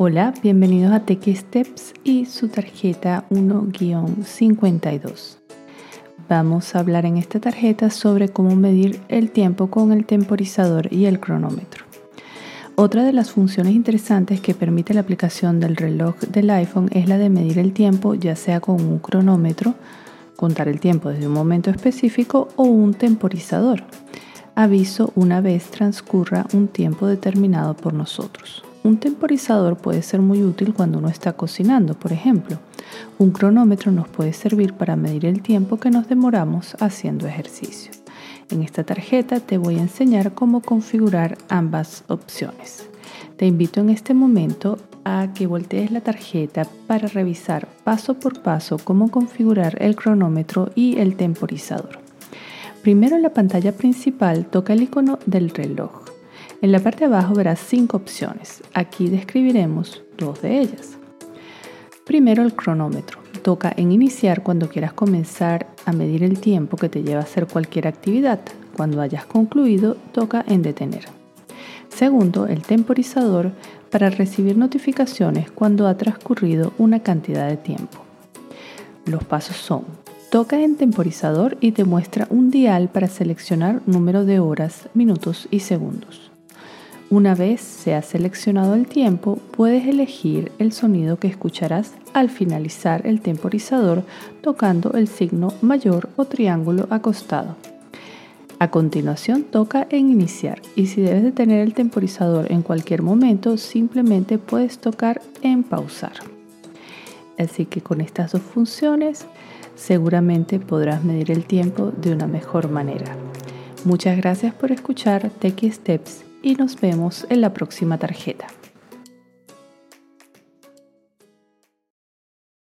Hola, bienvenidos a Tech Steps y su tarjeta 1-52. Vamos a hablar en esta tarjeta sobre cómo medir el tiempo con el temporizador y el cronómetro. Otra de las funciones interesantes que permite la aplicación del reloj del iPhone es la de medir el tiempo ya sea con un cronómetro, contar el tiempo desde un momento específico o un temporizador. Aviso una vez transcurra un tiempo determinado por nosotros. Un temporizador puede ser muy útil cuando uno está cocinando, por ejemplo. Un cronómetro nos puede servir para medir el tiempo que nos demoramos haciendo ejercicio. En esta tarjeta te voy a enseñar cómo configurar ambas opciones. Te invito en este momento a que voltees la tarjeta para revisar paso por paso cómo configurar el cronómetro y el temporizador. Primero en la pantalla principal toca el icono del reloj. En la parte de abajo verás cinco opciones. Aquí describiremos dos de ellas. Primero el cronómetro. Toca en iniciar cuando quieras comenzar a medir el tiempo que te lleva a hacer cualquier actividad. Cuando hayas concluido, toca en detener. Segundo, el temporizador para recibir notificaciones cuando ha transcurrido una cantidad de tiempo. Los pasos son, toca en temporizador y te muestra un dial para seleccionar número de horas, minutos y segundos. Una vez se ha seleccionado el tiempo, puedes elegir el sonido que escucharás al finalizar el temporizador tocando el signo mayor o triángulo acostado. A continuación toca en iniciar y si debes de tener el temporizador en cualquier momento simplemente puedes tocar en pausar. Así que con estas dos funciones seguramente podrás medir el tiempo de una mejor manera. Muchas gracias por escuchar Techie Steps y nos vemos en la próxima tarjeta.